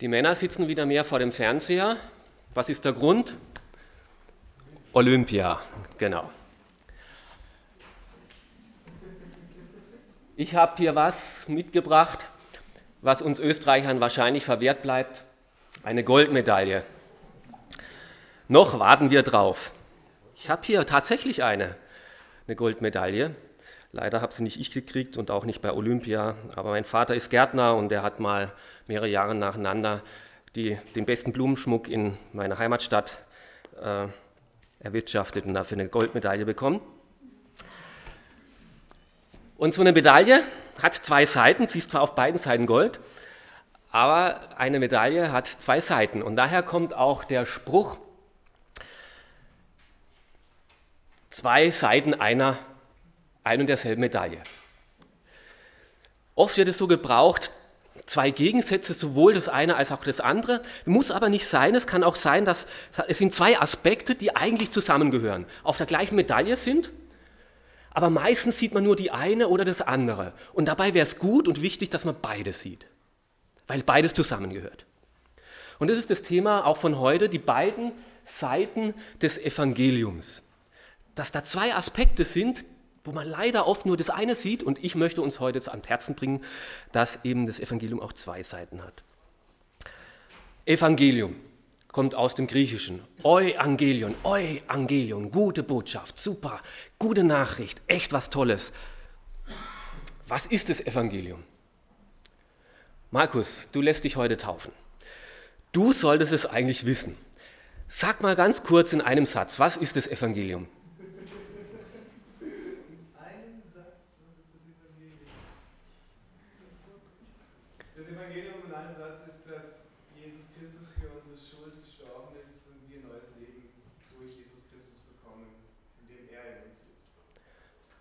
Die Männer sitzen wieder mehr vor dem Fernseher. Was ist der Grund? Olympia, genau. Ich habe hier was mitgebracht, was uns Österreichern wahrscheinlich verwehrt bleibt. Eine Goldmedaille. Noch warten wir drauf. Ich habe hier tatsächlich eine, eine Goldmedaille. Leider habe sie nicht ich gekriegt und auch nicht bei Olympia. Aber mein Vater ist Gärtner und er hat mal mehrere Jahre nacheinander die, den besten Blumenschmuck in meiner Heimatstadt äh, erwirtschaftet und dafür eine Goldmedaille bekommen. Und so eine Medaille hat zwei Seiten, sie ist zwar auf beiden Seiten Gold, aber eine Medaille hat zwei Seiten. Und daher kommt auch der Spruch, zwei Seiten einer ein und derselben Medaille. Oft wird es so gebraucht, zwei Gegensätze, sowohl das eine als auch das andere. Muss aber nicht sein. Es kann auch sein, dass es sind zwei Aspekte, die eigentlich zusammengehören, auf der gleichen Medaille sind, aber meistens sieht man nur die eine oder das andere. Und dabei wäre es gut und wichtig, dass man beides sieht, weil beides zusammengehört. Und das ist das Thema auch von heute, die beiden Seiten des Evangeliums. Dass da zwei Aspekte sind, wo man leider oft nur das eine sieht. Und ich möchte uns heute ans Herzen bringen, dass eben das Evangelium auch zwei Seiten hat. Evangelium kommt aus dem Griechischen. Euangelion, Euangelion, gute Botschaft, super, gute Nachricht, echt was Tolles. Was ist das Evangelium? Markus, du lässt dich heute taufen. Du solltest es eigentlich wissen. Sag mal ganz kurz in einem Satz, was ist das Evangelium?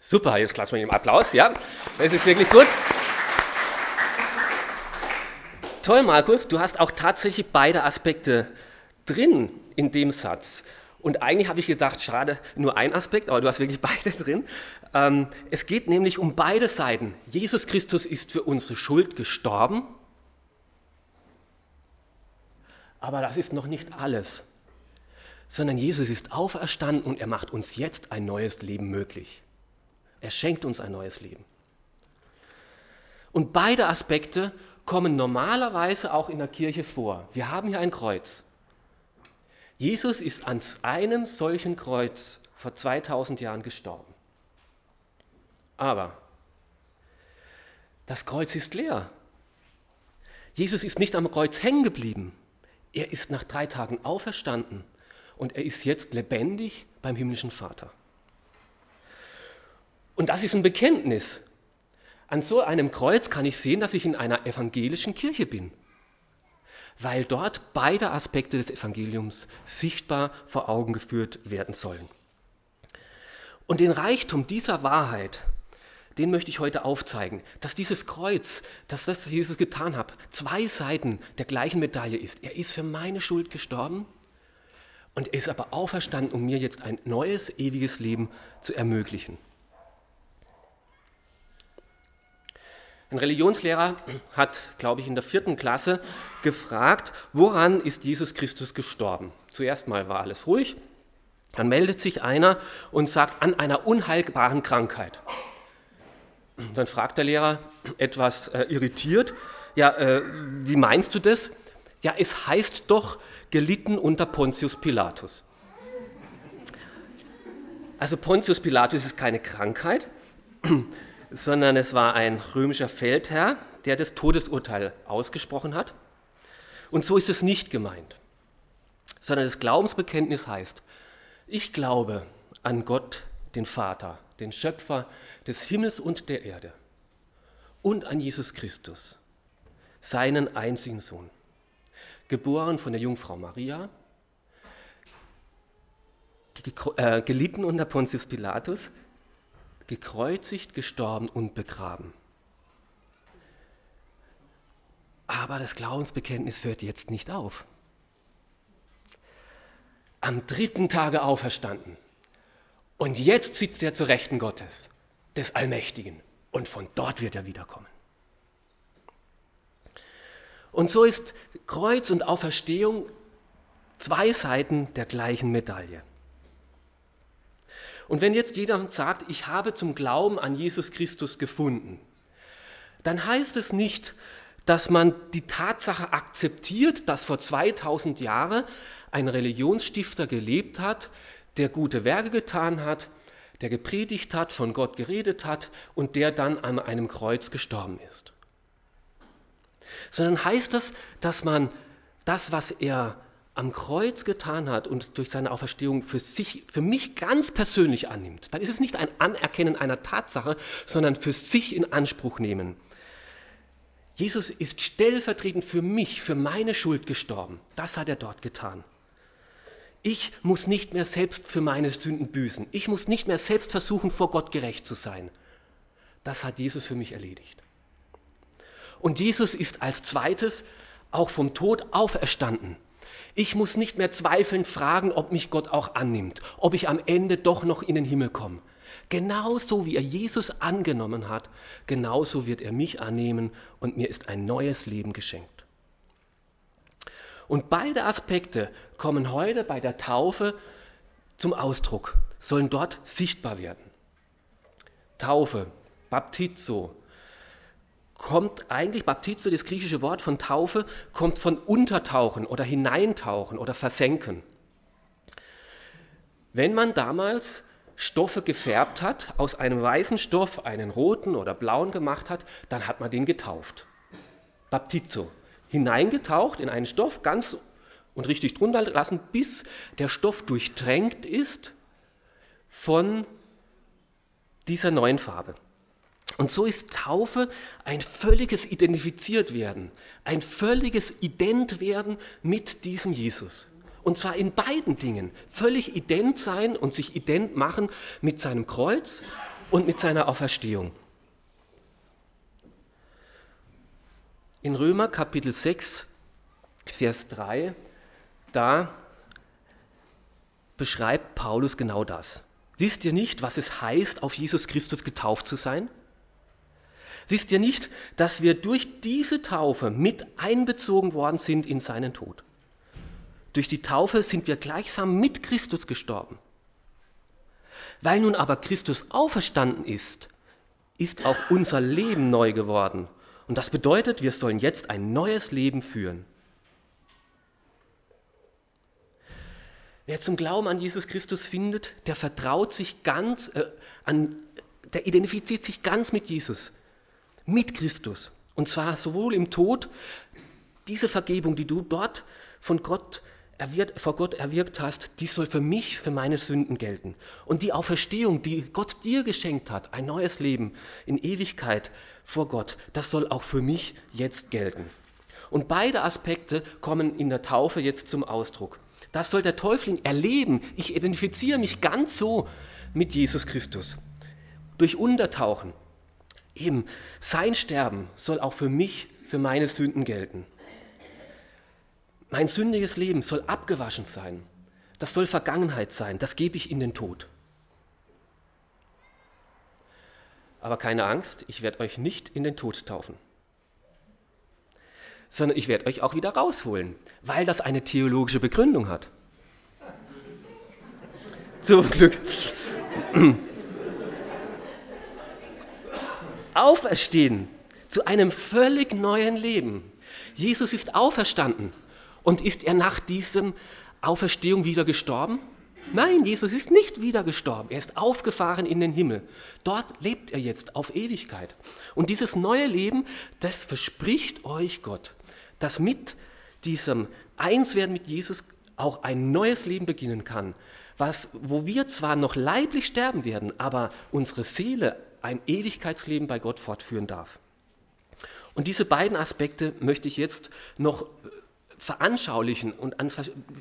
Super, jetzt klatschen wir ihm Applaus, ja. Das ist wirklich gut. Toll, Markus, du hast auch tatsächlich beide Aspekte drin in dem Satz. Und eigentlich habe ich gedacht, schade, nur ein Aspekt, aber du hast wirklich beide drin. Ähm, es geht nämlich um beide Seiten. Jesus Christus ist für unsere Schuld gestorben, aber das ist noch nicht alles, sondern Jesus ist auferstanden und er macht uns jetzt ein neues Leben möglich. Er schenkt uns ein neues Leben. Und beide Aspekte kommen normalerweise auch in der Kirche vor. Wir haben hier ein Kreuz. Jesus ist an einem solchen Kreuz vor 2000 Jahren gestorben. Aber das Kreuz ist leer. Jesus ist nicht am Kreuz hängen geblieben. Er ist nach drei Tagen auferstanden und er ist jetzt lebendig beim himmlischen Vater. Und das ist ein Bekenntnis. An so einem Kreuz kann ich sehen, dass ich in einer evangelischen Kirche bin, weil dort beide Aspekte des Evangeliums sichtbar vor Augen geführt werden sollen. Und den Reichtum dieser Wahrheit, den möchte ich heute aufzeigen, dass dieses Kreuz, dass das Jesus getan hat, zwei Seiten der gleichen Medaille ist. Er ist für meine Schuld gestorben und er ist aber auferstanden, um mir jetzt ein neues, ewiges Leben zu ermöglichen. Ein Religionslehrer hat, glaube ich, in der vierten Klasse gefragt, woran ist Jesus Christus gestorben? Zuerst mal war alles ruhig, dann meldet sich einer und sagt, an einer unheilbaren Krankheit. Dann fragt der Lehrer etwas äh, irritiert, ja, äh, wie meinst du das? Ja, es heißt doch gelitten unter Pontius Pilatus. Also Pontius Pilatus ist keine Krankheit, sondern es war ein römischer Feldherr, der das Todesurteil ausgesprochen hat. Und so ist es nicht gemeint, sondern das Glaubensbekenntnis heißt, ich glaube an Gott, den Vater, den Schöpfer des Himmels und der Erde und an Jesus Christus, seinen einzigen Sohn, geboren von der Jungfrau Maria, äh, gelitten unter Pontius Pilatus, gekreuzigt, gestorben und begraben. Aber das Glaubensbekenntnis hört jetzt nicht auf. Am dritten Tage auferstanden. Und jetzt sitzt er zur Rechten Gottes, des Allmächtigen. Und von dort wird er wiederkommen. Und so ist Kreuz und Auferstehung zwei Seiten der gleichen Medaille. Und wenn jetzt jeder sagt, ich habe zum Glauben an Jesus Christus gefunden, dann heißt es nicht, dass man die Tatsache akzeptiert, dass vor 2000 Jahren ein Religionsstifter gelebt hat, der gute Werke getan hat, der gepredigt hat, von Gott geredet hat und der dann an einem Kreuz gestorben ist. Sondern heißt das, dass man das, was er am Kreuz getan hat und durch seine Auferstehung für sich, für mich ganz persönlich annimmt, dann ist es nicht ein Anerkennen einer Tatsache, sondern für sich in Anspruch nehmen. Jesus ist stellvertretend für mich, für meine Schuld gestorben. Das hat er dort getan. Ich muss nicht mehr selbst für meine Sünden büßen. Ich muss nicht mehr selbst versuchen, vor Gott gerecht zu sein. Das hat Jesus für mich erledigt. Und Jesus ist als zweites auch vom Tod auferstanden. Ich muss nicht mehr zweifelnd fragen, ob mich Gott auch annimmt, ob ich am Ende doch noch in den Himmel komme. Genauso wie er Jesus angenommen hat, genauso wird er mich annehmen und mir ist ein neues Leben geschenkt. Und beide Aspekte kommen heute bei der Taufe zum Ausdruck, sollen dort sichtbar werden. Taufe, Baptizo, kommt eigentlich, Baptizo, das griechische Wort von Taufe, kommt von Untertauchen oder Hineintauchen oder Versenken. Wenn man damals Stoffe gefärbt hat, aus einem weißen Stoff einen roten oder blauen gemacht hat, dann hat man den getauft. Baptizo. Hineingetaucht in einen Stoff, ganz und richtig drunter lassen, bis der Stoff durchtränkt ist von dieser neuen Farbe. Und so ist Taufe ein völliges Identifiziertwerden, ein völliges Identwerden mit diesem Jesus. Und zwar in beiden Dingen. Völlig ident sein und sich ident machen mit seinem Kreuz und mit seiner Auferstehung. In Römer Kapitel 6, Vers 3, da beschreibt Paulus genau das. Wisst ihr nicht, was es heißt, auf Jesus Christus getauft zu sein? Wisst ihr nicht, dass wir durch diese Taufe mit einbezogen worden sind in seinen Tod? Durch die Taufe sind wir gleichsam mit Christus gestorben. Weil nun aber Christus auferstanden ist, ist auch unser Leben neu geworden. Und das bedeutet, wir sollen jetzt ein neues Leben führen. Wer zum Glauben an Jesus Christus findet, der vertraut sich ganz äh, an, der identifiziert sich ganz mit Jesus mit Christus. Und zwar sowohl im Tod, diese Vergebung, die du dort von Gott erwirkt, vor Gott erwirkt hast, die soll für mich, für meine Sünden gelten. Und die Auferstehung, die Gott dir geschenkt hat, ein neues Leben in Ewigkeit vor Gott, das soll auch für mich jetzt gelten. Und beide Aspekte kommen in der Taufe jetzt zum Ausdruck. Das soll der Täufling erleben. Ich identifiziere mich ganz so mit Jesus Christus. Durch Untertauchen, Eben, sein Sterben soll auch für mich, für meine Sünden gelten. Mein sündiges Leben soll abgewaschen sein. Das soll Vergangenheit sein. Das gebe ich in den Tod. Aber keine Angst, ich werde euch nicht in den Tod taufen, sondern ich werde euch auch wieder rausholen, weil das eine theologische Begründung hat. Zum Glück. Auferstehen zu einem völlig neuen Leben. Jesus ist auferstanden. Und ist er nach diesem Auferstehung wieder gestorben? Nein, Jesus ist nicht wieder gestorben. Er ist aufgefahren in den Himmel. Dort lebt er jetzt auf Ewigkeit. Und dieses neue Leben, das verspricht euch Gott, dass mit diesem Einswerden mit Jesus auch ein neues Leben beginnen kann, was, wo wir zwar noch leiblich sterben werden, aber unsere Seele ein Ewigkeitsleben bei Gott fortführen darf. Und diese beiden Aspekte möchte ich jetzt noch äh, veranschaulichen und an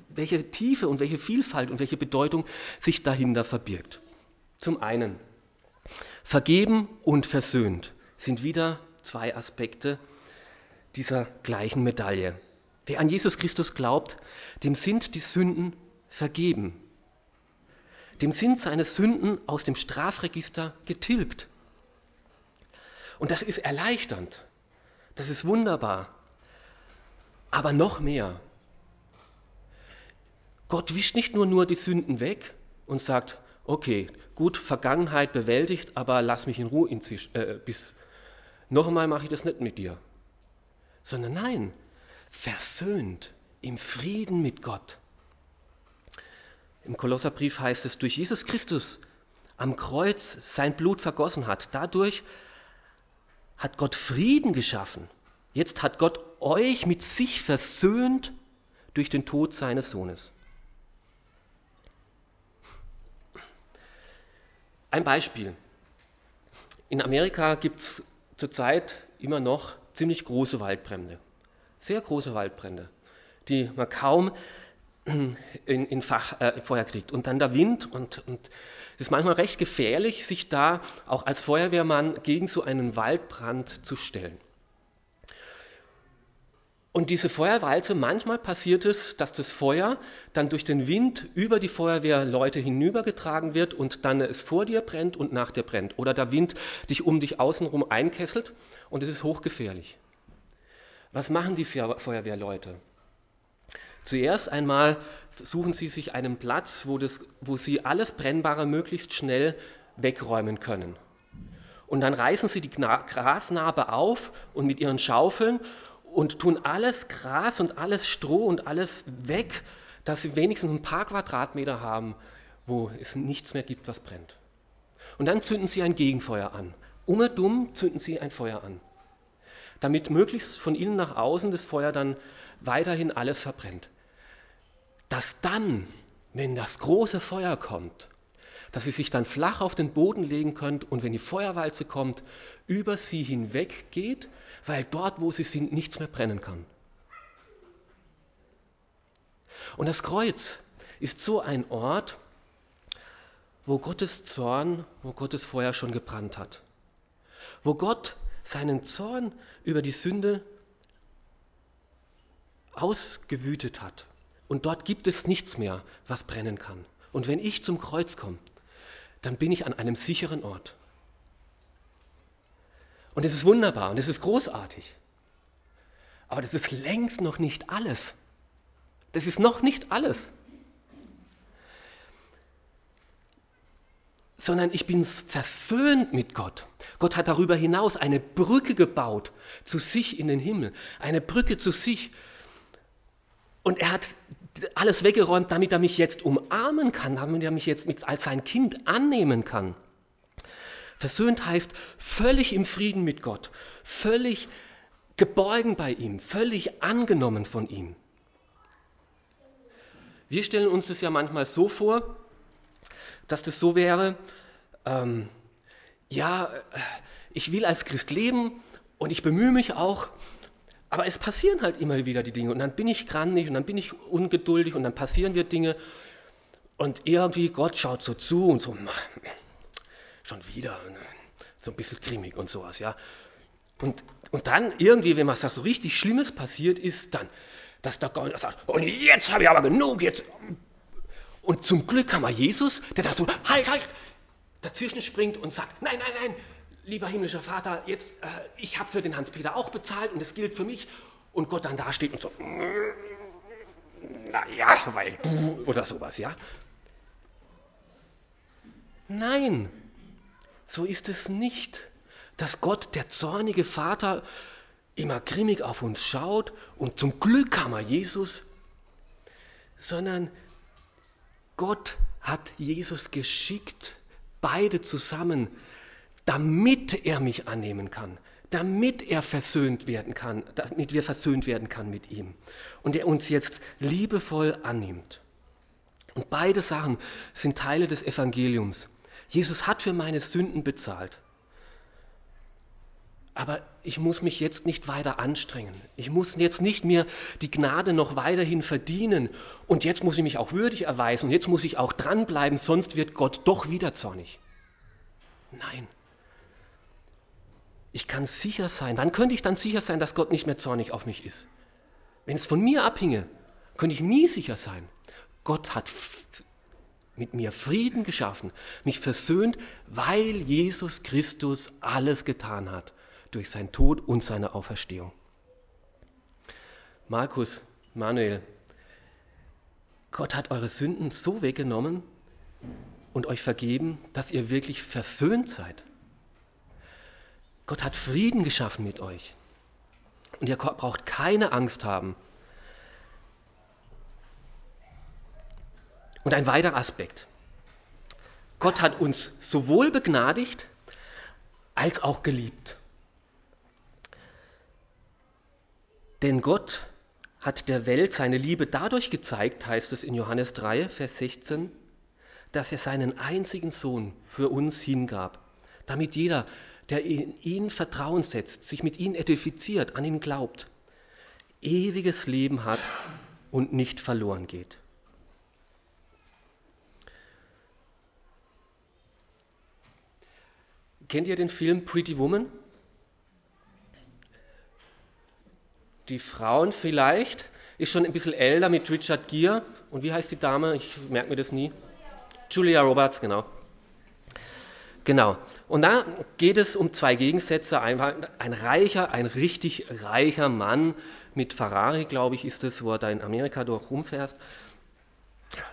welche Tiefe und welche Vielfalt und welche Bedeutung sich dahinter verbirgt. Zum einen, vergeben und versöhnt sind wieder zwei Aspekte dieser gleichen Medaille. Wer an Jesus Christus glaubt, dem sind die Sünden vergeben dem sind seine Sünden aus dem Strafregister getilgt. Und das ist erleichternd. Das ist wunderbar. Aber noch mehr. Gott wischt nicht nur, nur die Sünden weg und sagt, okay, gut, Vergangenheit bewältigt, aber lass mich in Ruhe in, äh, bis noch einmal mache ich das nicht mit dir. Sondern nein, versöhnt im Frieden mit Gott. Im Kolosserbrief heißt es, durch Jesus Christus am Kreuz sein Blut vergossen hat. Dadurch hat Gott Frieden geschaffen. Jetzt hat Gott euch mit sich versöhnt durch den Tod seines Sohnes. Ein Beispiel. In Amerika gibt es zurzeit immer noch ziemlich große Waldbrände. Sehr große Waldbrände, die man kaum in, in Fach, äh, Feuer kriegt. Und dann der Wind und, und es ist manchmal recht gefährlich, sich da auch als Feuerwehrmann gegen so einen Waldbrand zu stellen. Und diese Feuerwalze, manchmal passiert es, dass das Feuer dann durch den Wind über die Feuerwehrleute hinübergetragen wird und dann es vor dir brennt und nach dir brennt. Oder der Wind dich um dich außenrum einkesselt und es ist hochgefährlich. Was machen die Feuerwehrleute? Zuerst einmal suchen sie sich einen Platz, wo, das, wo sie alles Brennbare möglichst schnell wegräumen können. Und dann reißen sie die Grasnarbe auf und mit ihren Schaufeln und tun alles Gras und alles Stroh und alles weg, dass sie wenigstens ein paar Quadratmeter haben, wo es nichts mehr gibt, was brennt. Und dann zünden sie ein Gegenfeuer an. Umherdumm zünden sie ein Feuer an, damit möglichst von innen nach außen das Feuer dann weiterhin alles verbrennt. Dass dann, wenn das große Feuer kommt, dass sie sich dann flach auf den Boden legen könnt und wenn die Feuerwalze kommt, über sie hinweg geht weil dort, wo sie sind, nichts mehr brennen kann. Und das Kreuz ist so ein Ort, wo Gottes Zorn, wo Gottes Feuer schon gebrannt hat. Wo Gott seinen Zorn über die Sünde ausgewütet hat. Und dort gibt es nichts mehr, was brennen kann. Und wenn ich zum Kreuz komme, dann bin ich an einem sicheren Ort. Und es ist wunderbar und es ist großartig. Aber das ist längst noch nicht alles. Das ist noch nicht alles. Sondern ich bin versöhnt mit Gott. Gott hat darüber hinaus eine Brücke gebaut zu sich in den Himmel. Eine Brücke zu sich. Und er hat alles weggeräumt, damit er mich jetzt umarmen kann, damit er mich jetzt als sein Kind annehmen kann. Versöhnt heißt völlig im Frieden mit Gott, völlig geborgen bei ihm, völlig angenommen von ihm. Wir stellen uns das ja manchmal so vor, dass das so wäre, ähm, ja, ich will als Christ leben und ich bemühe mich auch, aber es passieren halt immer wieder die Dinge und dann bin ich grandig und dann bin ich ungeduldig und dann passieren wir Dinge und irgendwie Gott schaut so zu und so, schon wieder ne? so ein bisschen grimmig und sowas, ja. Und, und dann irgendwie, wenn was so richtig Schlimmes passiert ist, dann, dass der Gott sagt, und jetzt habe ich aber genug, jetzt. Und zum Glück haben wir Jesus, der da so, halt, halt, dazwischen springt und sagt, nein, nein, nein, lieber himmlischer Vater, jetzt, äh, ich habe für den Hans-Peter auch bezahlt und es gilt für mich. Und Gott dann da steht und so, naja, weil du, oder sowas, ja. Nein, so ist es nicht, dass Gott, der zornige Vater, immer grimmig auf uns schaut und zum Glück haben wir Jesus, sondern Gott hat Jesus geschickt, beide zusammen, damit er mich annehmen kann, damit er versöhnt werden kann, damit wir versöhnt werden kann mit ihm und er uns jetzt liebevoll annimmt. Und beide Sachen sind Teile des Evangeliums. Jesus hat für meine Sünden bezahlt. Aber ich muss mich jetzt nicht weiter anstrengen. Ich muss jetzt nicht mehr die Gnade noch weiterhin verdienen. Und jetzt muss ich mich auch würdig erweisen. Und jetzt muss ich auch dranbleiben, sonst wird Gott doch wieder zornig. Nein. Kann sicher sein. Wann könnte ich dann sicher sein, dass Gott nicht mehr zornig auf mich ist? Wenn es von mir abhinge, könnte ich nie sicher sein. Gott hat mit mir Frieden geschaffen, mich versöhnt, weil Jesus Christus alles getan hat durch seinen Tod und seine Auferstehung. Markus, Manuel, Gott hat eure Sünden so weggenommen und euch vergeben, dass ihr wirklich versöhnt seid. Gott hat Frieden geschaffen mit euch. Und ihr braucht keine Angst haben. Und ein weiterer Aspekt. Gott hat uns sowohl begnadigt als auch geliebt. Denn Gott hat der Welt seine Liebe dadurch gezeigt, heißt es in Johannes 3, Vers 16, dass er seinen einzigen Sohn für uns hingab, damit jeder, der in ihn Vertrauen setzt, sich mit ihm identifiziert, an ihn glaubt, ewiges Leben hat und nicht verloren geht. Kennt ihr den Film Pretty Woman? Die Frauen vielleicht, ist schon ein bisschen älter mit Richard Gere. Und wie heißt die Dame? Ich merke mir das nie. Julia Roberts, genau. Genau. Und da geht es um zwei Gegensätze. Ein, ein reicher, ein richtig reicher Mann mit Ferrari, glaube ich, ist es, wo er da in Amerika durch rumfährt,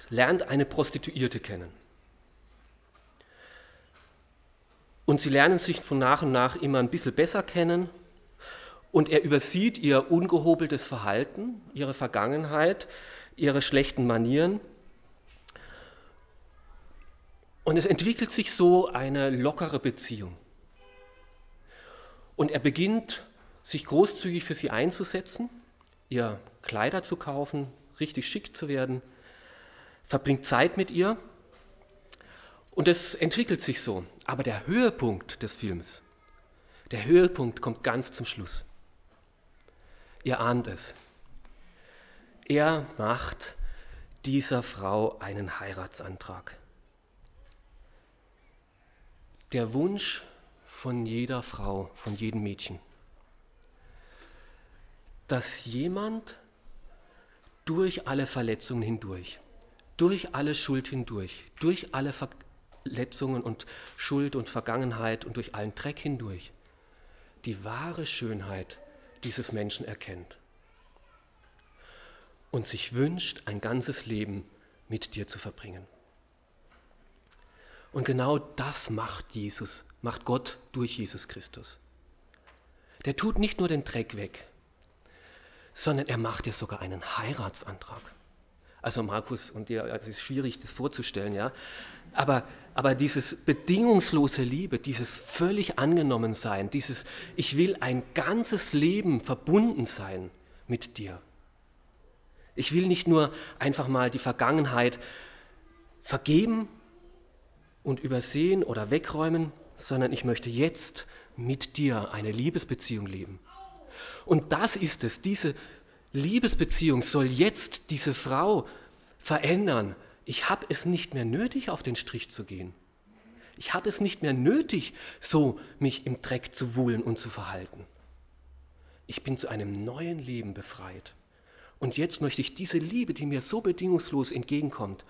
lernt eine Prostituierte kennen. Und sie lernen sich von nach und nach immer ein bisschen besser kennen. Und er übersieht ihr ungehobeltes Verhalten, ihre Vergangenheit, ihre schlechten Manieren. Und es entwickelt sich so eine lockere Beziehung. Und er beginnt, sich großzügig für sie einzusetzen, ihr Kleider zu kaufen, richtig schick zu werden, verbringt Zeit mit ihr und es entwickelt sich so. Aber der Höhepunkt des Films, der Höhepunkt kommt ganz zum Schluss. Ihr ahnt es. Er macht dieser Frau einen Heiratsantrag. Der Wunsch von jeder Frau, von jedem Mädchen, dass jemand durch alle Verletzungen hindurch, durch alle Schuld hindurch, durch alle Ver Verletzungen und Schuld und Vergangenheit und durch allen Dreck hindurch die wahre Schönheit dieses Menschen erkennt und sich wünscht, ein ganzes Leben mit dir zu verbringen. Und genau das macht Jesus, macht Gott durch Jesus Christus. Der tut nicht nur den Dreck weg, sondern er macht dir sogar einen Heiratsantrag. Also Markus und dir, also es ist schwierig, das vorzustellen, ja. Aber, aber dieses bedingungslose Liebe, dieses völlig angenommen sein, dieses Ich will ein ganzes Leben verbunden sein mit dir. Ich will nicht nur einfach mal die Vergangenheit vergeben und übersehen oder wegräumen, sondern ich möchte jetzt mit dir eine Liebesbeziehung leben. Und das ist es, diese Liebesbeziehung soll jetzt diese Frau verändern. Ich habe es nicht mehr nötig, auf den Strich zu gehen. Ich habe es nicht mehr nötig, so mich im Dreck zu wuhlen und zu verhalten. Ich bin zu einem neuen Leben befreit. Und jetzt möchte ich diese Liebe, die mir so bedingungslos entgegenkommt,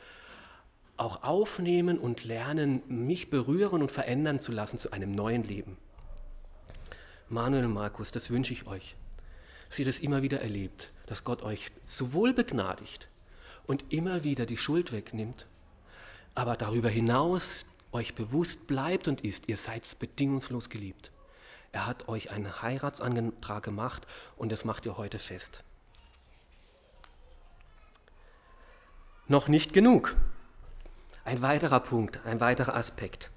auch aufnehmen und lernen, mich berühren und verändern zu lassen zu einem neuen Leben. Manuel und Markus, das wünsche ich euch dass ihr das immer wieder erlebt, dass Gott euch sowohl begnadigt und immer wieder die Schuld wegnimmt, aber darüber hinaus euch bewusst bleibt und ist, ihr seid bedingungslos geliebt. Er hat euch einen Heiratsantrag gemacht und das macht ihr heute fest. Noch nicht genug. Ein weiterer Punkt, ein weiterer Aspekt.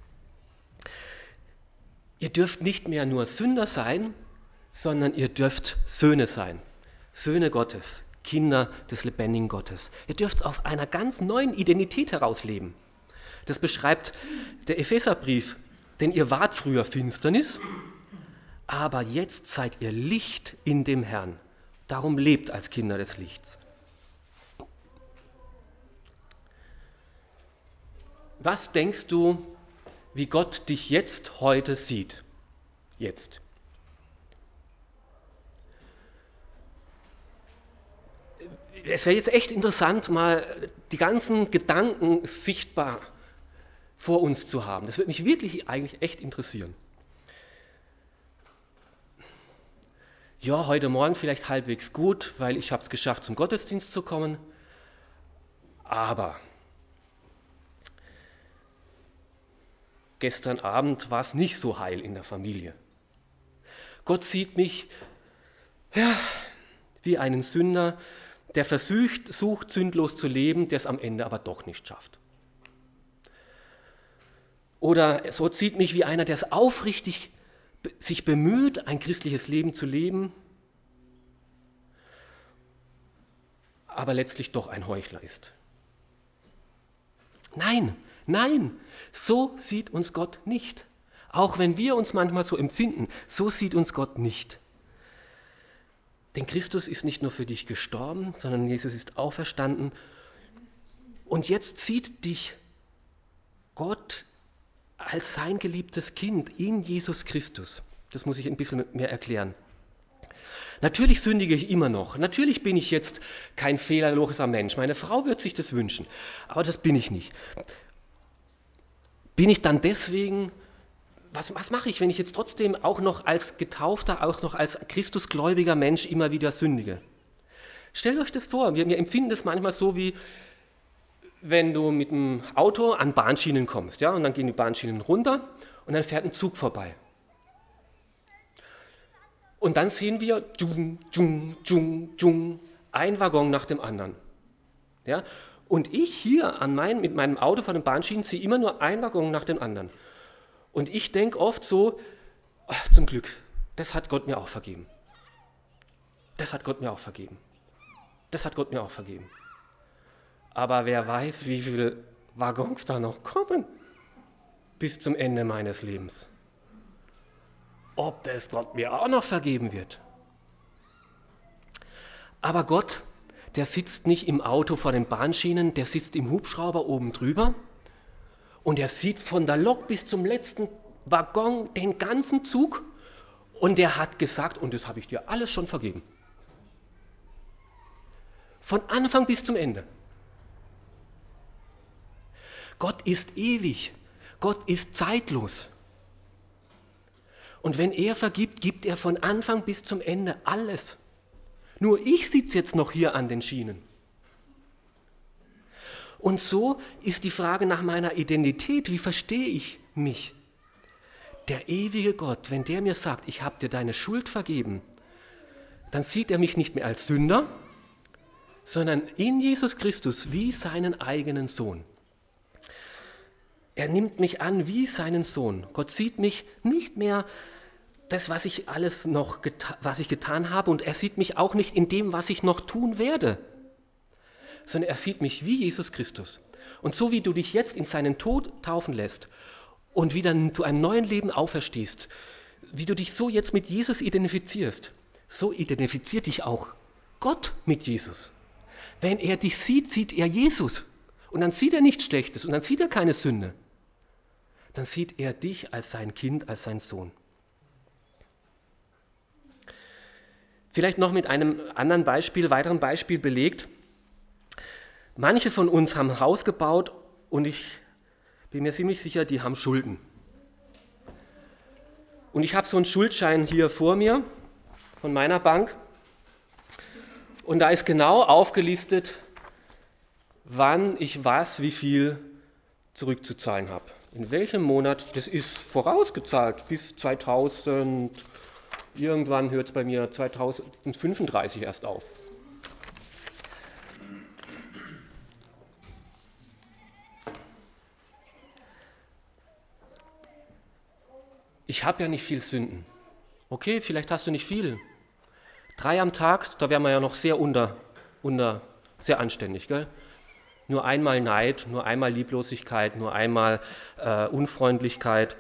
Ihr dürft nicht mehr nur Sünder sein, sondern ihr dürft Söhne sein. Söhne Gottes, Kinder des lebendigen Gottes. Ihr dürft auf einer ganz neuen Identität herausleben. Das beschreibt der Epheserbrief, denn ihr wart früher Finsternis, aber jetzt seid ihr Licht in dem Herrn. Darum lebt als Kinder des Lichts. Was denkst du, wie Gott dich jetzt heute sieht? Jetzt. es wäre jetzt echt interessant, mal die ganzen Gedanken sichtbar vor uns zu haben. Das würde mich wirklich eigentlich echt interessieren. ja, heute Morgen vielleicht halbwegs gut, weil ich habe es geschafft, zum Gottesdienst zu kommen. Aber gestern Abend war es nicht so heil in der Familie. Gott sieht mich ja, wie einen Sünder, der versucht, sucht, sündlos zu leben, der es am Ende aber doch nicht schafft. Oder so sieht mich wie einer, der es aufrichtig sich bemüht, ein christliches Leben zu leben, aber letztlich doch ein Heuchler ist. Nein, nein, so sieht uns Gott nicht. Auch wenn wir uns manchmal so empfinden, so sieht uns Gott nicht. Denn Christus ist nicht nur für dich gestorben, sondern Jesus ist auferstanden. Und jetzt sieht dich Gott als sein geliebtes Kind in Jesus Christus. Das muss ich ein bisschen mehr erklären. Natürlich sündige ich immer noch. Natürlich bin ich jetzt kein fehlerloser Mensch. Meine Frau wird sich das wünschen. Aber das bin ich nicht. Bin ich dann deswegen, was, was mache ich, wenn ich jetzt trotzdem auch noch als Getaufter, auch noch als Christusgläubiger Mensch immer wieder sündige? Stellt euch das vor. Wir, wir empfinden das manchmal so wie, wenn du mit dem Auto an Bahnschienen kommst, ja, und dann gehen die Bahnschienen runter und dann fährt ein Zug vorbei. Und dann sehen wir, dschung, dschung, dschung, dschung, ein Waggon nach dem anderen. Ja? Und ich hier an mein, mit meinem Auto von den Bahnschienen sehe immer nur ein Waggon nach dem anderen. Und ich denke oft so, ach, zum Glück, das hat Gott mir auch vergeben. Das hat Gott mir auch vergeben. Das hat Gott mir auch vergeben. Aber wer weiß, wie viele Waggons da noch kommen bis zum Ende meines Lebens ob das Gott mir auch noch vergeben wird. Aber Gott, der sitzt nicht im Auto vor den Bahnschienen, der sitzt im Hubschrauber oben drüber und er sieht von der Lok bis zum letzten Waggon den ganzen Zug und er hat gesagt, und das habe ich dir alles schon vergeben. Von Anfang bis zum Ende. Gott ist ewig. Gott ist zeitlos. Und wenn er vergibt, gibt er von Anfang bis zum Ende alles. Nur ich sitze jetzt noch hier an den Schienen. Und so ist die Frage nach meiner Identität, wie verstehe ich mich? Der ewige Gott, wenn der mir sagt, ich habe dir deine Schuld vergeben, dann sieht er mich nicht mehr als Sünder, sondern in Jesus Christus wie seinen eigenen Sohn. Er nimmt mich an wie seinen Sohn. Gott sieht mich nicht mehr das, was ich alles noch, was ich getan habe, und er sieht mich auch nicht in dem, was ich noch tun werde, sondern er sieht mich wie Jesus Christus. Und so wie du dich jetzt in seinen Tod taufen lässt und wieder zu einem neuen Leben auferstehst, wie du dich so jetzt mit Jesus identifizierst, so identifiziert dich auch Gott mit Jesus. Wenn er dich sieht, sieht er Jesus. Und dann sieht er nichts Schlechtes und dann sieht er keine Sünde. Dann sieht er dich als sein Kind, als sein Sohn. Vielleicht noch mit einem anderen Beispiel, weiteren Beispiel belegt. Manche von uns haben ein Haus gebaut und ich bin mir ziemlich sicher, die haben Schulden. Und ich habe so einen Schuldschein hier vor mir von meiner Bank. Und da ist genau aufgelistet, wann ich was, wie viel zurückzuzahlen habe. In welchem Monat, das ist vorausgezahlt bis 2000. Irgendwann hört es bei mir 2035 erst auf. Ich habe ja nicht viel Sünden. Okay, vielleicht hast du nicht viel. Drei am Tag, da wären wir ja noch sehr unter, unter sehr anständig, gell? Nur einmal Neid, nur einmal Lieblosigkeit, nur einmal äh, Unfreundlichkeit,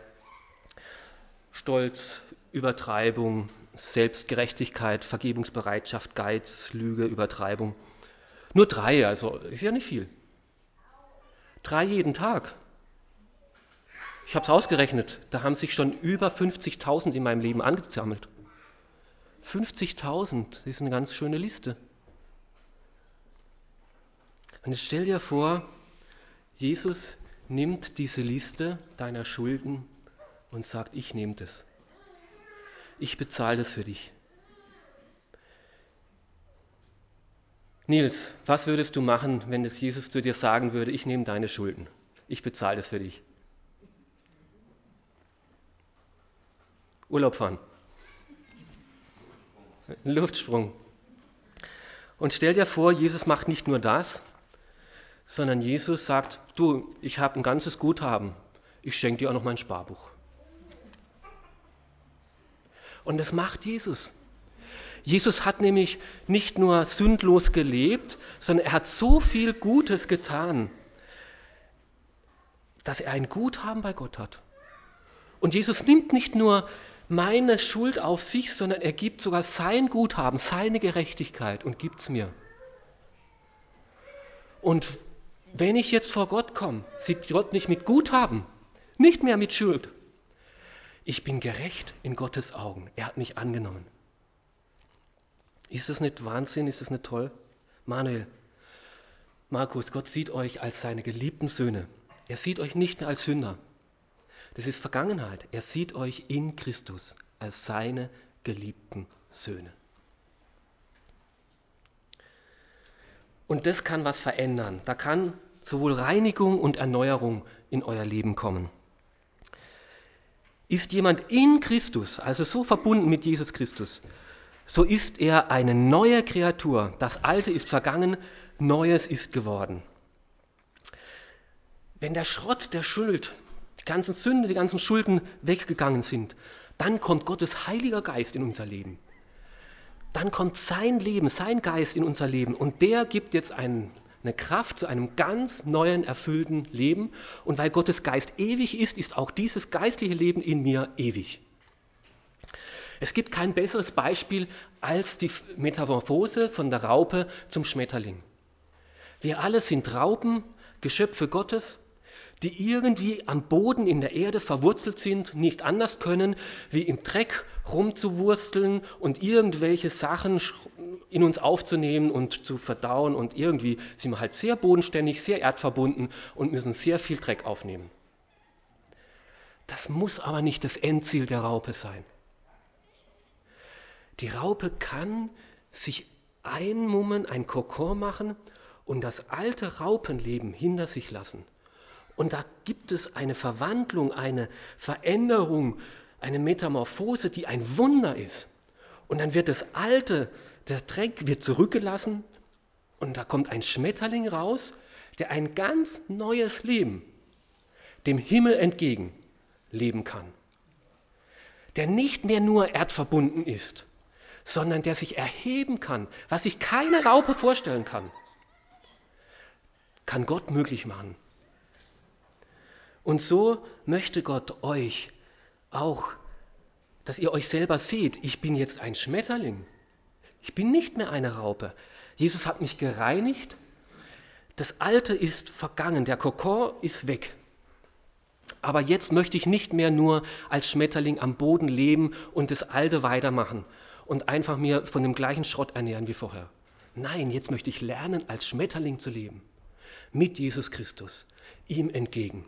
Stolz, Übertreibung, Selbstgerechtigkeit, Vergebungsbereitschaft, Geiz, Lüge, Übertreibung. Nur drei, also ist ja nicht viel. Drei jeden Tag. Ich habe es ausgerechnet, da haben sich schon über 50.000 in meinem Leben angesammelt. 50.000, das ist eine ganz schöne Liste. Und jetzt stell dir vor, Jesus nimmt diese Liste deiner Schulden und sagt, ich nehme das ich bezahle das für dich. Nils, was würdest du machen, wenn das Jesus zu dir sagen würde, ich nehme deine Schulden, ich bezahle das für dich? Urlaub fahren. Luftsprung. Luftsprung. Und stell dir vor, Jesus macht nicht nur das, sondern Jesus sagt, du, ich habe ein ganzes Guthaben, ich schenke dir auch noch mein Sparbuch. Und das macht Jesus. Jesus hat nämlich nicht nur sündlos gelebt, sondern er hat so viel Gutes getan, dass er ein Guthaben bei Gott hat. Und Jesus nimmt nicht nur meine Schuld auf sich, sondern er gibt sogar sein Guthaben, seine Gerechtigkeit und gibt es mir. Und wenn ich jetzt vor Gott komme, sieht Gott nicht mit Guthaben, nicht mehr mit Schuld. Ich bin gerecht in Gottes Augen. Er hat mich angenommen. Ist das nicht Wahnsinn? Ist das nicht toll? Manuel, Markus, Gott sieht euch als seine geliebten Söhne. Er sieht euch nicht mehr als Sünder. Das ist Vergangenheit. Er sieht euch in Christus als seine geliebten Söhne. Und das kann was verändern. Da kann sowohl Reinigung und Erneuerung in euer Leben kommen. Ist jemand in Christus, also so verbunden mit Jesus Christus, so ist er eine neue Kreatur. Das Alte ist vergangen, Neues ist geworden. Wenn der Schrott der Schuld, die ganzen Sünden, die ganzen Schulden weggegangen sind, dann kommt Gottes Heiliger Geist in unser Leben. Dann kommt sein Leben, sein Geist in unser Leben und der gibt jetzt einen, eine Kraft zu einem ganz neuen, erfüllten Leben. Und weil Gottes Geist ewig ist, ist auch dieses geistliche Leben in mir ewig. Es gibt kein besseres Beispiel als die Metamorphose von der Raupe zum Schmetterling. Wir alle sind Raupen, Geschöpfe Gottes, die irgendwie am Boden in der Erde verwurzelt sind, nicht anders können, wie im Dreck rumzuwursteln und irgendwelche Sachen in uns aufzunehmen und zu verdauen und irgendwie sind wir halt sehr bodenständig, sehr erdverbunden und müssen sehr viel Dreck aufnehmen. Das muss aber nicht das Endziel der Raupe sein. Die Raupe kann sich einmummen, ein Kokon machen und das alte Raupenleben hinter sich lassen. Und da gibt es eine Verwandlung, eine Veränderung, eine Metamorphose, die ein Wunder ist. Und dann wird das alte, der Dreck wird zurückgelassen und da kommt ein Schmetterling raus, der ein ganz neues Leben dem Himmel entgegen leben kann. Der nicht mehr nur erdverbunden ist, sondern der sich erheben kann, was sich keine Raupe vorstellen kann, kann Gott möglich machen. Und so möchte Gott euch auch, dass ihr euch selber seht, ich bin jetzt ein Schmetterling. Ich bin nicht mehr eine Raupe. Jesus hat mich gereinigt. Das Alte ist vergangen, der Kokon ist weg. Aber jetzt möchte ich nicht mehr nur als Schmetterling am Boden leben und das Alte weitermachen, und einfach mir von dem gleichen Schrott ernähren wie vorher. Nein, jetzt möchte ich lernen, als Schmetterling zu leben. Mit Jesus Christus, ihm entgegen.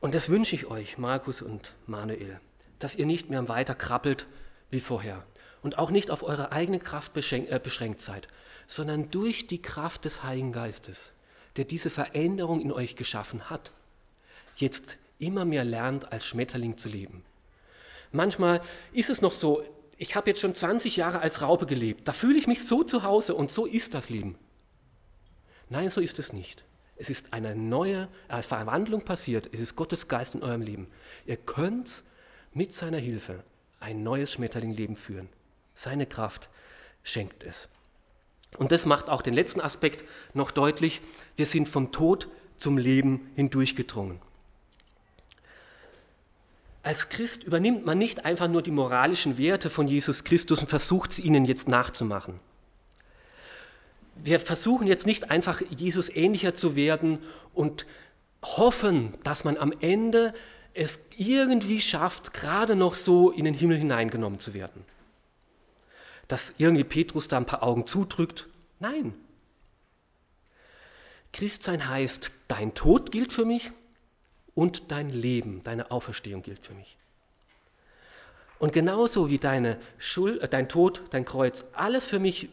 Und das wünsche ich euch, Markus und Manuel, dass ihr nicht mehr weiter krabbelt wie vorher und auch nicht auf eure eigene Kraft äh, beschränkt seid, sondern durch die Kraft des Heiligen Geistes, der diese Veränderung in euch geschaffen hat, jetzt immer mehr lernt, als Schmetterling zu leben. Manchmal ist es noch so, ich habe jetzt schon 20 Jahre als Raupe gelebt, da fühle ich mich so zu Hause und so ist das Leben. Nein, so ist es nicht. Es ist eine neue Verwandlung passiert. Es ist Gottes Geist in eurem Leben. Ihr könnt mit seiner Hilfe ein neues Schmetterlingleben führen. Seine Kraft schenkt es. Und das macht auch den letzten Aspekt noch deutlich. Wir sind vom Tod zum Leben hindurchgedrungen. Als Christ übernimmt man nicht einfach nur die moralischen Werte von Jesus Christus und versucht sie ihnen jetzt nachzumachen. Wir versuchen jetzt nicht einfach Jesus ähnlicher zu werden und hoffen, dass man am Ende es irgendwie schafft, gerade noch so in den Himmel hineingenommen zu werden. Dass irgendwie Petrus da ein paar Augen zudrückt. Nein. Christsein heißt, dein Tod gilt für mich, und dein Leben, deine Auferstehung gilt für mich. Und genauso wie deine Schuld, äh, dein Tod, dein Kreuz alles für mich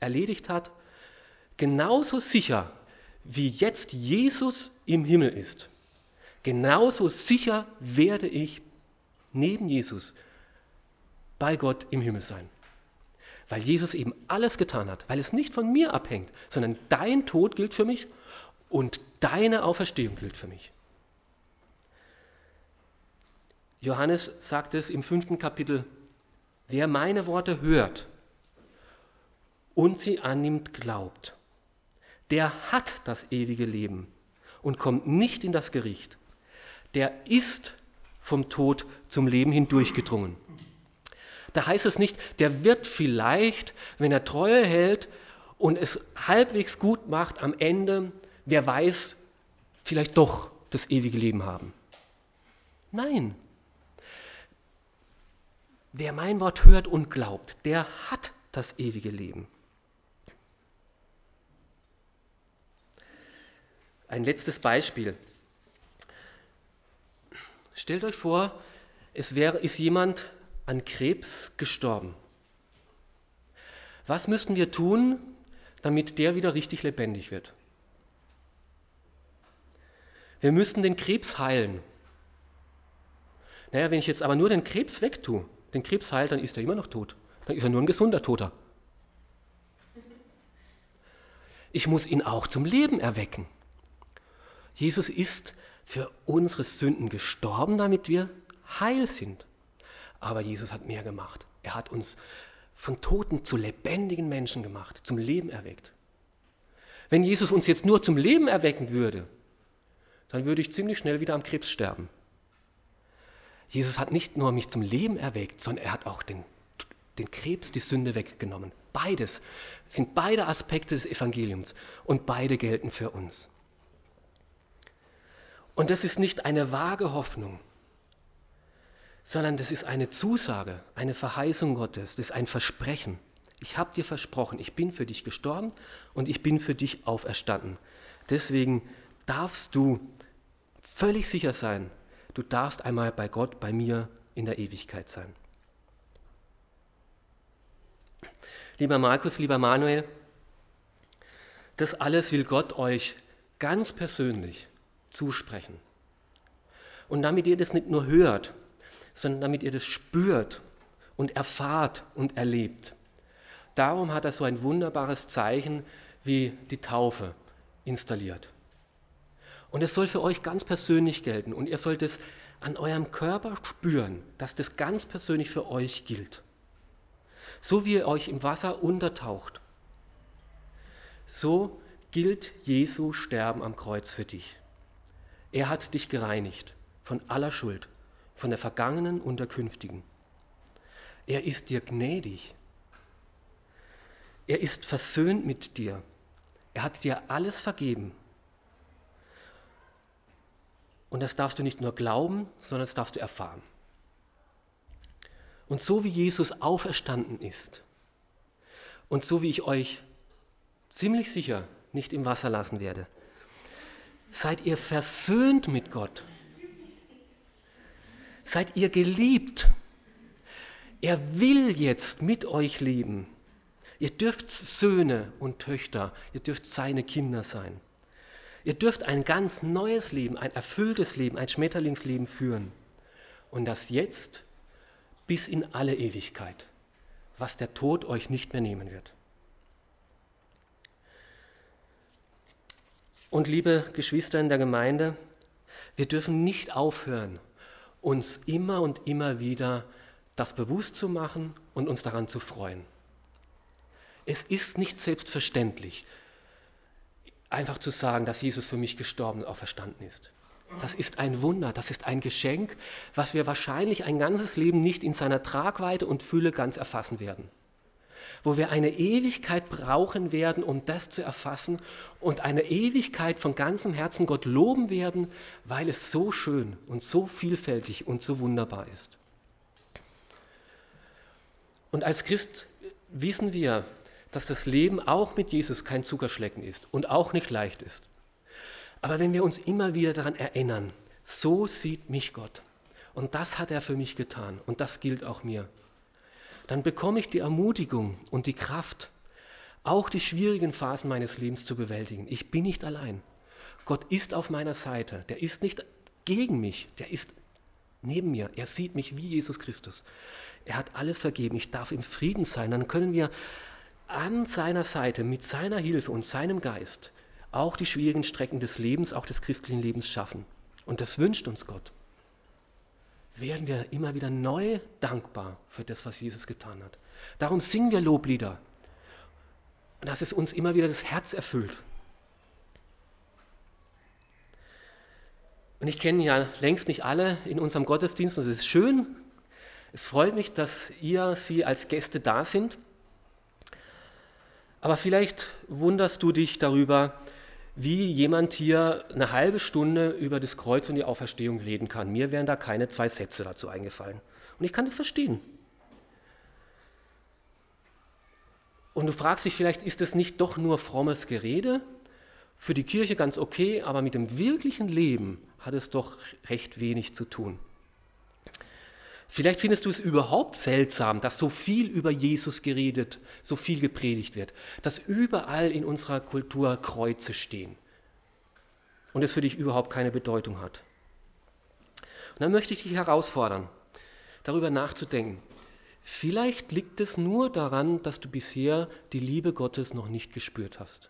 erledigt hat, genauso sicher wie jetzt Jesus im Himmel ist, genauso sicher werde ich neben Jesus bei Gott im Himmel sein. Weil Jesus eben alles getan hat, weil es nicht von mir abhängt, sondern dein Tod gilt für mich und deine Auferstehung gilt für mich. Johannes sagt es im fünften Kapitel, wer meine Worte hört und sie annimmt, glaubt, der hat das ewige Leben und kommt nicht in das Gericht. Der ist vom Tod zum Leben hindurchgedrungen. Da heißt es nicht, der wird vielleicht, wenn er Treue hält und es halbwegs gut macht, am Ende, wer weiß, vielleicht doch das ewige Leben haben. Nein. Wer mein Wort hört und glaubt, der hat das ewige Leben. Ein letztes Beispiel. Stellt euch vor, es wäre, ist jemand an Krebs gestorben. Was müssten wir tun, damit der wieder richtig lebendig wird? Wir müssten den Krebs heilen. Naja, wenn ich jetzt aber nur den Krebs wegtue, den Krebs heile, dann ist er immer noch tot. Dann ist er nur ein gesunder Toter. Ich muss ihn auch zum Leben erwecken. Jesus ist für unsere Sünden gestorben, damit wir heil sind. Aber Jesus hat mehr gemacht. Er hat uns von Toten zu lebendigen Menschen gemacht, zum Leben erweckt. Wenn Jesus uns jetzt nur zum Leben erwecken würde, dann würde ich ziemlich schnell wieder am Krebs sterben. Jesus hat nicht nur mich zum Leben erweckt, sondern er hat auch den, den Krebs, die Sünde weggenommen. Beides sind beide Aspekte des Evangeliums und beide gelten für uns. Und das ist nicht eine vage Hoffnung, sondern das ist eine Zusage, eine Verheißung Gottes, das ist ein Versprechen. Ich habe dir versprochen, ich bin für dich gestorben und ich bin für dich auferstanden. Deswegen darfst du völlig sicher sein, du darfst einmal bei Gott, bei mir in der Ewigkeit sein. Lieber Markus, lieber Manuel, das alles will Gott euch ganz persönlich zusprechen. Und damit ihr das nicht nur hört, sondern damit ihr das spürt und erfahrt und erlebt. Darum hat er so ein wunderbares Zeichen wie die Taufe installiert. Und es soll für euch ganz persönlich gelten und ihr sollt es an eurem Körper spüren, dass das ganz persönlich für euch gilt. So wie ihr euch im Wasser untertaucht, so gilt Jesu Sterben am Kreuz für dich. Er hat dich gereinigt von aller Schuld, von der vergangenen und der künftigen. Er ist dir gnädig. Er ist versöhnt mit dir. Er hat dir alles vergeben. Und das darfst du nicht nur glauben, sondern das darfst du erfahren. Und so wie Jesus auferstanden ist und so wie ich euch ziemlich sicher nicht im Wasser lassen werde, Seid ihr versöhnt mit Gott? Seid ihr geliebt? Er will jetzt mit euch leben. Ihr dürft Söhne und Töchter, ihr dürft seine Kinder sein. Ihr dürft ein ganz neues Leben, ein erfülltes Leben, ein Schmetterlingsleben führen. Und das jetzt bis in alle Ewigkeit, was der Tod euch nicht mehr nehmen wird. Und liebe Geschwister in der Gemeinde, wir dürfen nicht aufhören, uns immer und immer wieder das bewusst zu machen und uns daran zu freuen. Es ist nicht selbstverständlich, einfach zu sagen, dass Jesus für mich gestorben und auferstanden ist. Das ist ein Wunder, das ist ein Geschenk, was wir wahrscheinlich ein ganzes Leben nicht in seiner Tragweite und Fülle ganz erfassen werden wo wir eine Ewigkeit brauchen werden, um das zu erfassen und eine Ewigkeit von ganzem Herzen Gott loben werden, weil es so schön und so vielfältig und so wunderbar ist. Und als Christ wissen wir, dass das Leben auch mit Jesus kein Zuckerschlecken ist und auch nicht leicht ist. Aber wenn wir uns immer wieder daran erinnern, so sieht mich Gott Und das hat er für mich getan und das gilt auch mir. Dann bekomme ich die Ermutigung und die Kraft, auch die schwierigen Phasen meines Lebens zu bewältigen. Ich bin nicht allein. Gott ist auf meiner Seite. Der ist nicht gegen mich, der ist neben mir. Er sieht mich wie Jesus Christus. Er hat alles vergeben. Ich darf im Frieden sein. Dann können wir an seiner Seite mit seiner Hilfe und seinem Geist auch die schwierigen Strecken des Lebens, auch des christlichen Lebens schaffen. Und das wünscht uns Gott. Werden wir immer wieder neu dankbar für das, was Jesus getan hat. Darum singen wir Loblieder. Dass es uns immer wieder das Herz erfüllt. Und ich kenne ja längst nicht alle in unserem Gottesdienst und es ist schön. Es freut mich, dass ihr, sie als Gäste da sind. Aber vielleicht wunderst du dich darüber, wie jemand hier eine halbe Stunde über das Kreuz und die Auferstehung reden kann. Mir wären da keine zwei Sätze dazu eingefallen. Und ich kann das verstehen. Und du fragst dich vielleicht, ist es nicht doch nur frommes Gerede? Für die Kirche ganz okay, aber mit dem wirklichen Leben hat es doch recht wenig zu tun. Vielleicht findest du es überhaupt seltsam, dass so viel über Jesus geredet, so viel gepredigt wird, dass überall in unserer Kultur Kreuze stehen und es für dich überhaupt keine Bedeutung hat. Und dann möchte ich dich herausfordern, darüber nachzudenken. Vielleicht liegt es nur daran, dass du bisher die Liebe Gottes noch nicht gespürt hast.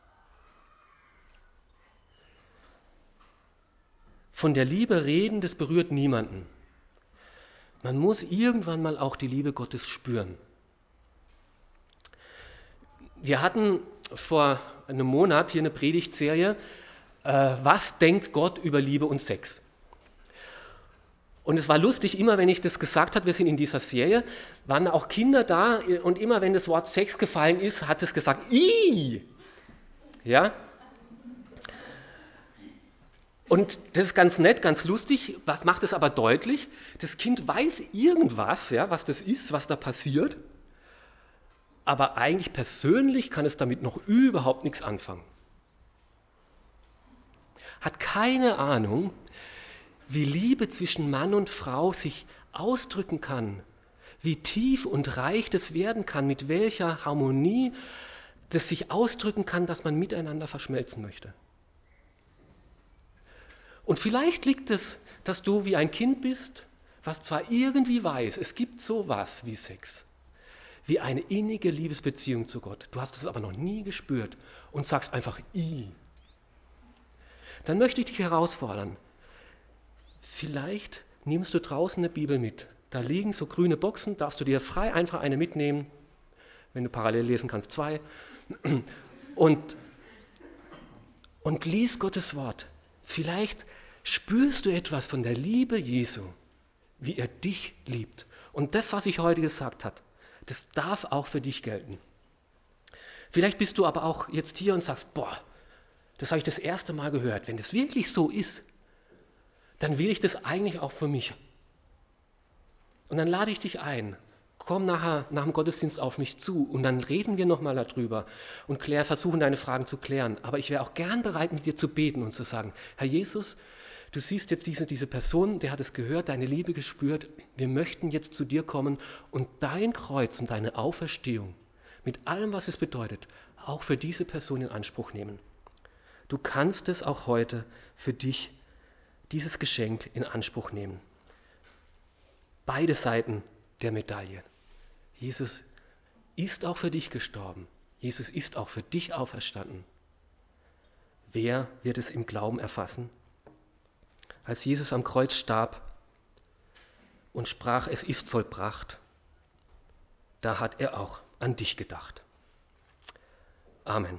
Von der Liebe reden, das berührt niemanden. Man muss irgendwann mal auch die Liebe Gottes spüren. Wir hatten vor einem Monat hier eine Predigtserie, äh, was denkt Gott über Liebe und Sex? Und es war lustig, immer wenn ich das gesagt habe, wir sind in dieser Serie, waren auch Kinder da und immer wenn das Wort Sex gefallen ist, hat es gesagt, i. Ja? Und das ist ganz nett, ganz lustig. Was macht es aber deutlich? Das Kind weiß irgendwas, ja, was das ist, was da passiert. Aber eigentlich persönlich kann es damit noch überhaupt nichts anfangen. Hat keine Ahnung, wie Liebe zwischen Mann und Frau sich ausdrücken kann, wie tief und reich das werden kann, mit welcher Harmonie das sich ausdrücken kann, dass man miteinander verschmelzen möchte. Und vielleicht liegt es, dass du wie ein Kind bist, was zwar irgendwie weiß, es gibt sowas wie Sex, wie eine innige Liebesbeziehung zu Gott. Du hast es aber noch nie gespürt und sagst einfach i. Dann möchte ich dich herausfordern. Vielleicht nimmst du draußen eine Bibel mit. Da liegen so grüne Boxen, darfst du dir frei einfach eine mitnehmen. Wenn du parallel lesen kannst, zwei. Und, und lies Gottes Wort. Vielleicht spürst du etwas von der Liebe Jesu, wie er dich liebt. Und das, was ich heute gesagt habe, das darf auch für dich gelten. Vielleicht bist du aber auch jetzt hier und sagst, boah, das habe ich das erste Mal gehört. Wenn das wirklich so ist, dann will ich das eigentlich auch für mich. Und dann lade ich dich ein, komm nachher nach dem Gottesdienst auf mich zu und dann reden wir nochmal darüber und klär, versuchen deine Fragen zu klären. Aber ich wäre auch gern bereit, mit dir zu beten und zu sagen, Herr Jesus, du siehst jetzt diese, diese Person, der hat es gehört, deine Liebe gespürt. Wir möchten jetzt zu dir kommen und dein Kreuz und deine Auferstehung mit allem, was es bedeutet, auch für diese Person in Anspruch nehmen. Du kannst es auch heute für dich, dieses Geschenk in Anspruch nehmen. Beide Seiten der Medaille. Jesus ist auch für dich gestorben. Jesus ist auch für dich auferstanden. Wer wird es im Glauben erfassen? Als Jesus am Kreuz starb und sprach, es ist vollbracht, da hat er auch an dich gedacht. Amen.